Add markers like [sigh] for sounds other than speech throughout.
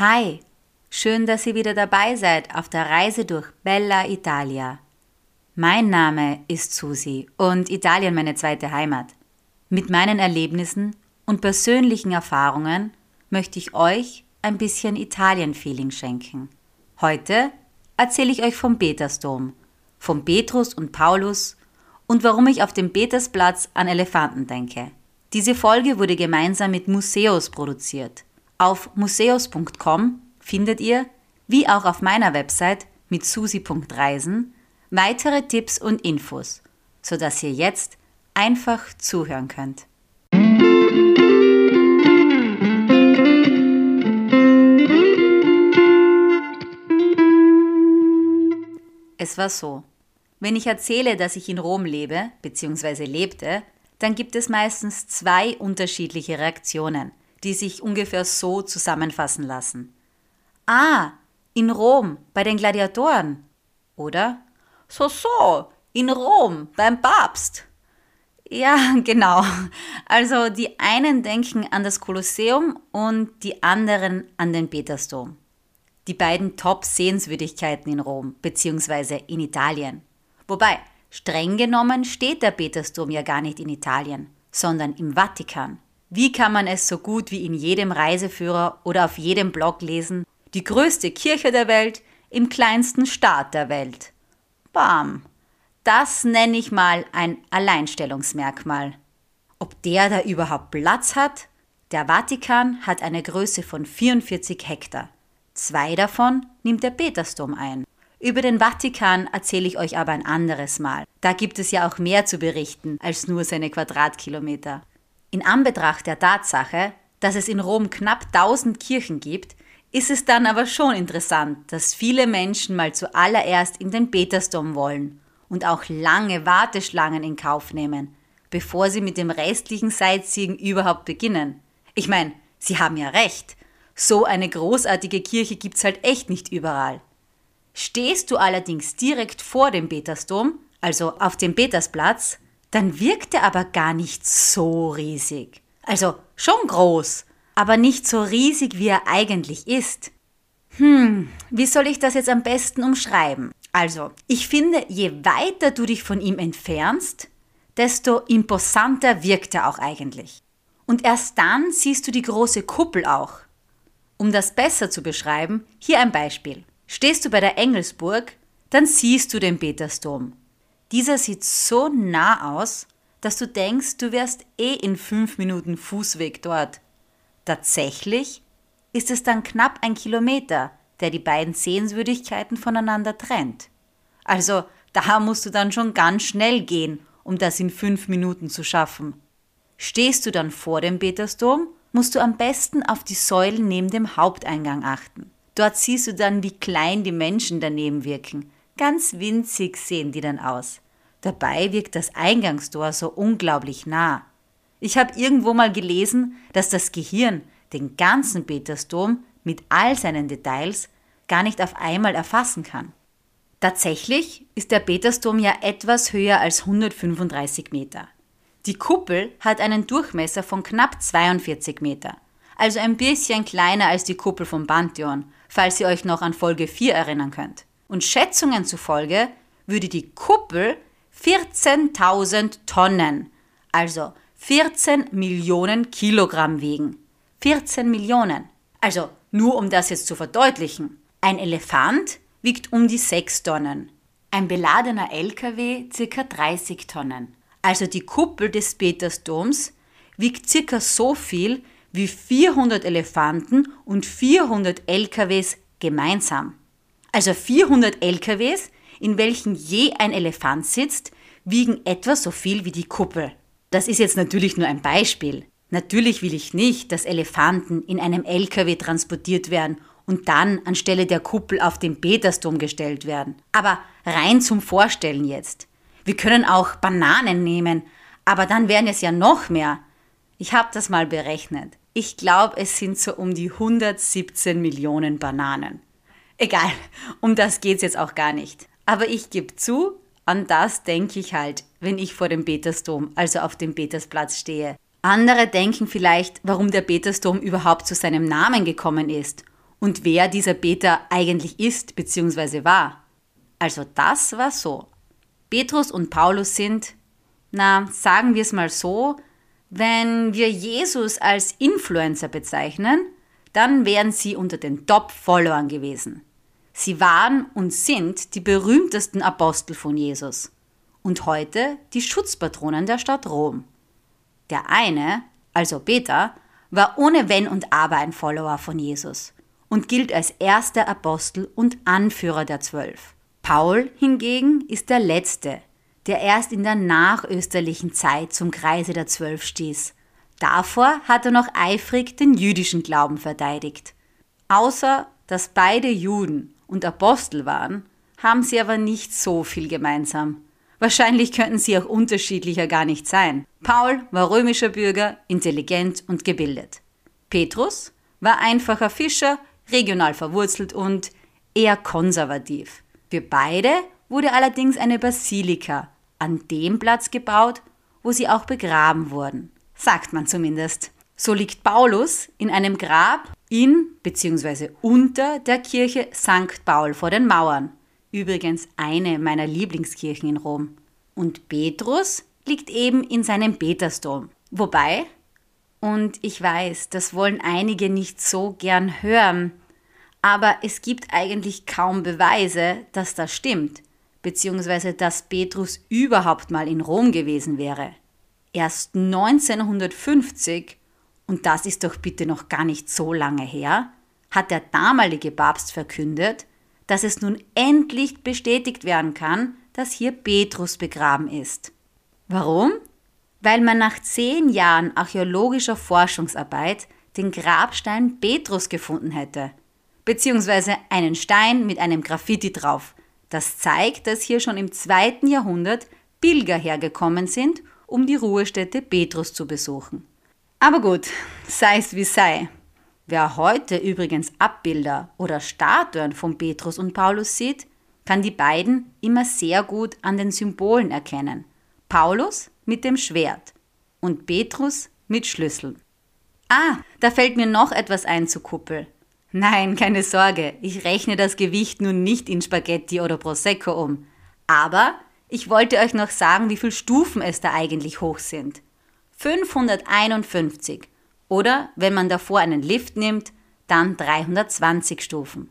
Hi, schön, dass ihr wieder dabei seid auf der Reise durch Bella Italia. Mein Name ist Susi und Italien meine zweite Heimat. Mit meinen Erlebnissen und persönlichen Erfahrungen möchte ich euch ein bisschen Italien-Feeling schenken. Heute erzähle ich euch vom Petersdom, vom Petrus und Paulus und warum ich auf dem Petersplatz an Elefanten denke. Diese Folge wurde gemeinsam mit Museus produziert. Auf museus.com findet ihr, wie auch auf meiner Website mit susi.reisen, weitere Tipps und Infos, sodass ihr jetzt einfach zuhören könnt. Es war so. Wenn ich erzähle, dass ich in Rom lebe bzw. lebte, dann gibt es meistens zwei unterschiedliche Reaktionen – die sich ungefähr so zusammenfassen lassen. Ah, in Rom, bei den Gladiatoren. Oder? So, so, in Rom, beim Papst. Ja, [laughs] genau. Also die einen denken an das Kolosseum und die anderen an den Petersdom. Die beiden Top-Sehenswürdigkeiten in Rom bzw. in Italien. Wobei, streng genommen steht der Petersdom ja gar nicht in Italien, sondern im Vatikan. Wie kann man es so gut wie in jedem Reiseführer oder auf jedem Blog lesen? Die größte Kirche der Welt im kleinsten Staat der Welt. Bam. Das nenne ich mal ein Alleinstellungsmerkmal. Ob der da überhaupt Platz hat? Der Vatikan hat eine Größe von 44 Hektar. Zwei davon nimmt der Petersdom ein. Über den Vatikan erzähle ich euch aber ein anderes Mal. Da gibt es ja auch mehr zu berichten als nur seine Quadratkilometer. In Anbetracht der Tatsache, dass es in Rom knapp 1000 Kirchen gibt, ist es dann aber schon interessant, dass viele Menschen mal zuallererst in den Petersdom wollen und auch lange Warteschlangen in Kauf nehmen, bevor sie mit dem restlichen Sightseeing überhaupt beginnen. Ich meine, sie haben ja recht. So eine großartige Kirche gibt's halt echt nicht überall. Stehst du allerdings direkt vor dem Petersdom, also auf dem Petersplatz, dann wirkt er aber gar nicht so riesig. Also schon groß, aber nicht so riesig, wie er eigentlich ist. Hm, wie soll ich das jetzt am besten umschreiben? Also, ich finde, je weiter du dich von ihm entfernst, desto imposanter wirkt er auch eigentlich. Und erst dann siehst du die große Kuppel auch. Um das besser zu beschreiben, hier ein Beispiel. Stehst du bei der Engelsburg, dann siehst du den Petersdom. Dieser sieht so nah aus, dass du denkst, du wärst eh in fünf Minuten Fußweg dort. Tatsächlich ist es dann knapp ein Kilometer, der die beiden Sehenswürdigkeiten voneinander trennt. Also da musst du dann schon ganz schnell gehen, um das in fünf Minuten zu schaffen. Stehst du dann vor dem Petersdom, musst du am besten auf die Säulen neben dem Haupteingang achten. Dort siehst du dann, wie klein die Menschen daneben wirken. Ganz winzig sehen die dann aus. Dabei wirkt das Eingangstor so unglaublich nah. Ich habe irgendwo mal gelesen, dass das Gehirn den ganzen Petersdom mit all seinen Details gar nicht auf einmal erfassen kann. Tatsächlich ist der Petersdom ja etwas höher als 135 Meter. Die Kuppel hat einen Durchmesser von knapp 42 Meter, also ein bisschen kleiner als die Kuppel vom Pantheon, falls ihr euch noch an Folge 4 erinnern könnt. Und Schätzungen zufolge würde die Kuppel 14.000 Tonnen, also 14 Millionen Kilogramm wiegen. 14 Millionen. Also nur um das jetzt zu verdeutlichen. Ein Elefant wiegt um die 6 Tonnen. Ein beladener LKW ca. 30 Tonnen. Also die Kuppel des Petersdoms wiegt ca. so viel wie 400 Elefanten und 400 LKWs gemeinsam. Also 400 LKWs in welchen je ein Elefant sitzt, wiegen etwa so viel wie die Kuppel. Das ist jetzt natürlich nur ein Beispiel. Natürlich will ich nicht, dass Elefanten in einem LKW transportiert werden und dann anstelle der Kuppel auf den Petersdom gestellt werden. Aber rein zum Vorstellen jetzt. Wir können auch Bananen nehmen, aber dann wären es ja noch mehr. Ich habe das mal berechnet. Ich glaube, es sind so um die 117 Millionen Bananen. Egal, um das geht's jetzt auch gar nicht. Aber ich gebe zu, an das denke ich halt, wenn ich vor dem Petersdom, also auf dem Petersplatz stehe. Andere denken vielleicht, warum der Petersdom überhaupt zu seinem Namen gekommen ist und wer dieser Peter eigentlich ist bzw. war. Also das war so. Petrus und Paulus sind, na, sagen wir es mal so, wenn wir Jesus als Influencer bezeichnen, dann wären sie unter den Top-Followern gewesen. Sie waren und sind die berühmtesten Apostel von Jesus und heute die Schutzpatronen der Stadt Rom. Der eine, also Peter, war ohne Wenn und Aber ein Follower von Jesus und gilt als erster Apostel und Anführer der Zwölf. Paul hingegen ist der Letzte, der erst in der nachösterlichen Zeit zum Kreise der Zwölf stieß. Davor hat er noch eifrig den jüdischen Glauben verteidigt. Außer dass beide Juden und Apostel waren, haben sie aber nicht so viel gemeinsam. Wahrscheinlich könnten sie auch unterschiedlicher gar nicht sein. Paul war römischer Bürger, intelligent und gebildet. Petrus war einfacher Fischer, regional verwurzelt und eher konservativ. Für beide wurde allerdings eine Basilika an dem Platz gebaut, wo sie auch begraben wurden. Sagt man zumindest. So liegt Paulus in einem Grab in bzw. unter der Kirche St. Paul vor den Mauern. Übrigens eine meiner Lieblingskirchen in Rom. Und Petrus liegt eben in seinem Petersdom. Wobei, und ich weiß, das wollen einige nicht so gern hören, aber es gibt eigentlich kaum Beweise, dass das stimmt, beziehungsweise dass Petrus überhaupt mal in Rom gewesen wäre. Erst 1950, und das ist doch bitte noch gar nicht so lange her, hat der damalige Papst verkündet, dass es nun endlich bestätigt werden kann, dass hier Petrus begraben ist. Warum? Weil man nach zehn Jahren archäologischer Forschungsarbeit den Grabstein Petrus gefunden hätte – beziehungsweise einen Stein mit einem Graffiti drauf. Das zeigt, dass hier schon im zweiten Jahrhundert Pilger hergekommen sind, um die Ruhestätte Petrus zu besuchen. Aber gut, sei es wie sei. Wer heute übrigens Abbilder oder Statuen von Petrus und Paulus sieht, kann die beiden immer sehr gut an den Symbolen erkennen. Paulus mit dem Schwert und Petrus mit Schlüssel. Ah, da fällt mir noch etwas ein zu Kuppel. Nein, keine Sorge, ich rechne das Gewicht nun nicht in Spaghetti oder Prosecco um. Aber ich wollte euch noch sagen, wie viele Stufen es da eigentlich hoch sind. 551. Oder, wenn man davor einen Lift nimmt, dann 320 Stufen.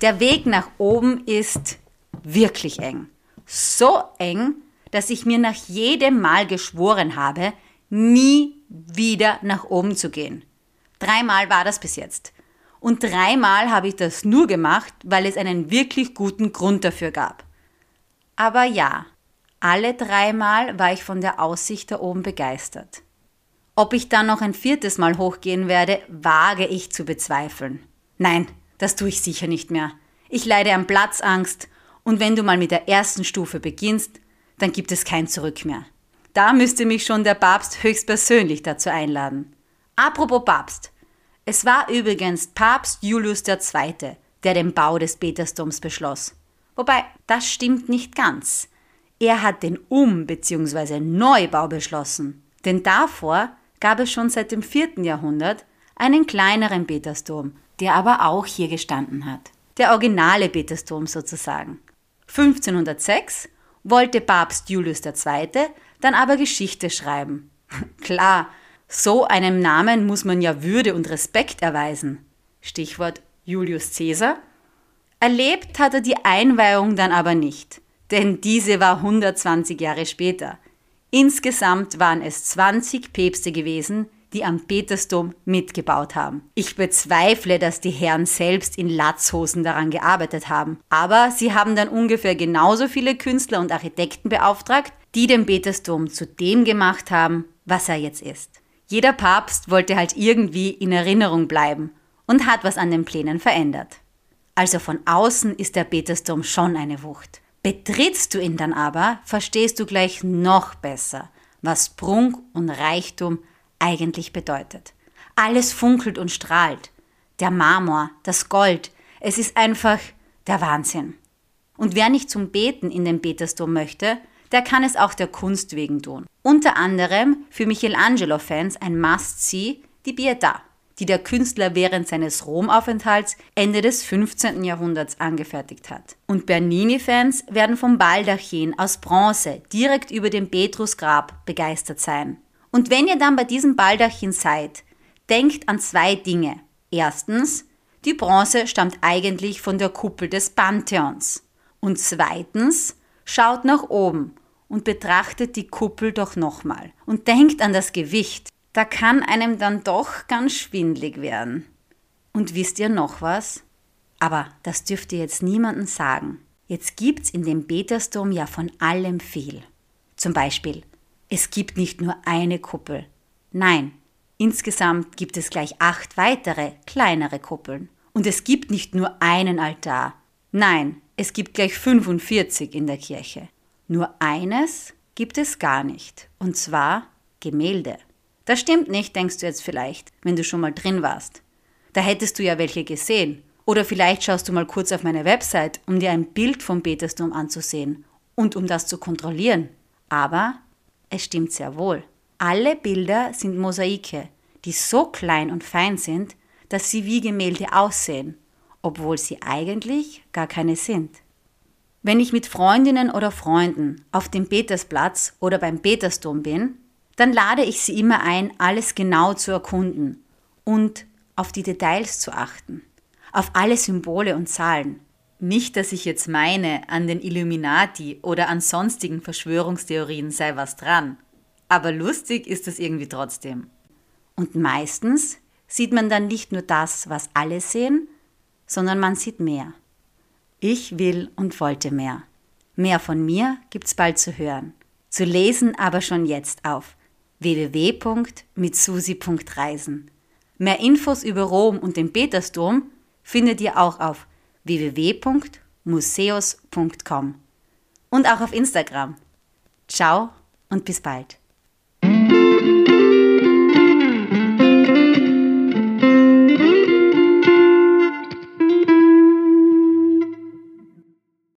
Der Weg nach oben ist wirklich eng. So eng, dass ich mir nach jedem Mal geschworen habe, nie wieder nach oben zu gehen. Dreimal war das bis jetzt. Und dreimal habe ich das nur gemacht, weil es einen wirklich guten Grund dafür gab. Aber ja, alle dreimal war ich von der Aussicht da oben begeistert. Ob ich dann noch ein viertes Mal hochgehen werde, wage ich zu bezweifeln. Nein, das tue ich sicher nicht mehr. Ich leide an Platzangst und wenn du mal mit der ersten Stufe beginnst, dann gibt es kein Zurück mehr. Da müsste mich schon der Papst höchstpersönlich dazu einladen. Apropos Papst. Es war übrigens Papst Julius II., der den Bau des Petersdoms beschloss. Wobei, das stimmt nicht ganz. Er hat den Um- bzw. Neubau beschlossen. Denn davor gab es schon seit dem 4. Jahrhundert einen kleineren Petersdom, der aber auch hier gestanden hat. Der originale Petersdom sozusagen. 1506 wollte Papst Julius II dann aber Geschichte schreiben. [laughs] Klar, so einem Namen muss man ja Würde und Respekt erweisen. Stichwort Julius Caesar. Erlebt hat er die Einweihung dann aber nicht, denn diese war 120 Jahre später. Insgesamt waren es 20 Päpste gewesen, die am Petersdom mitgebaut haben. Ich bezweifle, dass die Herren selbst in Latzhosen daran gearbeitet haben, aber sie haben dann ungefähr genauso viele Künstler und Architekten beauftragt, die den Petersdom zu dem gemacht haben, was er jetzt ist. Jeder Papst wollte halt irgendwie in Erinnerung bleiben und hat was an den Plänen verändert. Also von außen ist der Petersdom schon eine Wucht. Betrittst du ihn dann aber, verstehst du gleich noch besser, was Prunk und Reichtum eigentlich bedeutet. Alles funkelt und strahlt. Der Marmor, das Gold, es ist einfach der Wahnsinn. Und wer nicht zum Beten in den Petersdom möchte, der kann es auch der Kunst wegen tun. Unter anderem für Michelangelo-Fans ein Must-See die Pietà, die der Künstler während seines Romaufenthalts Ende des 15. Jahrhunderts angefertigt hat. Und Bernini-Fans werden vom Baldachin aus Bronze direkt über dem Petrusgrab begeistert sein. Und wenn ihr dann bei diesem Baldachin seid, denkt an zwei Dinge. Erstens, die Bronze stammt eigentlich von der Kuppel des Pantheons. Und zweitens, schaut nach oben und betrachtet die Kuppel doch nochmal und denkt an das Gewicht da kann einem dann doch ganz schwindlig werden. Und wisst ihr noch was? Aber das dürft ihr jetzt niemandem sagen. Jetzt gibt's in dem Petersdom ja von allem viel. Zum Beispiel, es gibt nicht nur eine Kuppel. Nein, insgesamt gibt es gleich acht weitere, kleinere Kuppeln. Und es gibt nicht nur einen Altar. Nein, es gibt gleich 45 in der Kirche. Nur eines gibt es gar nicht. Und zwar Gemälde. Das stimmt nicht, denkst du jetzt vielleicht, wenn du schon mal drin warst. Da hättest du ja welche gesehen. Oder vielleicht schaust du mal kurz auf meine Website, um dir ein Bild vom Petersdom anzusehen und um das zu kontrollieren. Aber es stimmt sehr wohl. Alle Bilder sind Mosaike, die so klein und fein sind, dass sie wie Gemälde aussehen, obwohl sie eigentlich gar keine sind. Wenn ich mit Freundinnen oder Freunden auf dem Petersplatz oder beim Petersdom bin, dann lade ich sie immer ein, alles genau zu erkunden und auf die Details zu achten, auf alle Symbole und Zahlen. Nicht, dass ich jetzt meine, an den Illuminati oder an sonstigen Verschwörungstheorien sei was dran, aber lustig ist es irgendwie trotzdem. Und meistens sieht man dann nicht nur das, was alle sehen, sondern man sieht mehr. Ich will und wollte mehr. Mehr von mir gibt's bald zu hören. Zu lesen aber schon jetzt auf www.mitsusi.reisen. Mehr Infos über Rom und den Petersdom findet ihr auch auf www.museus.com und auch auf Instagram. Ciao und bis bald.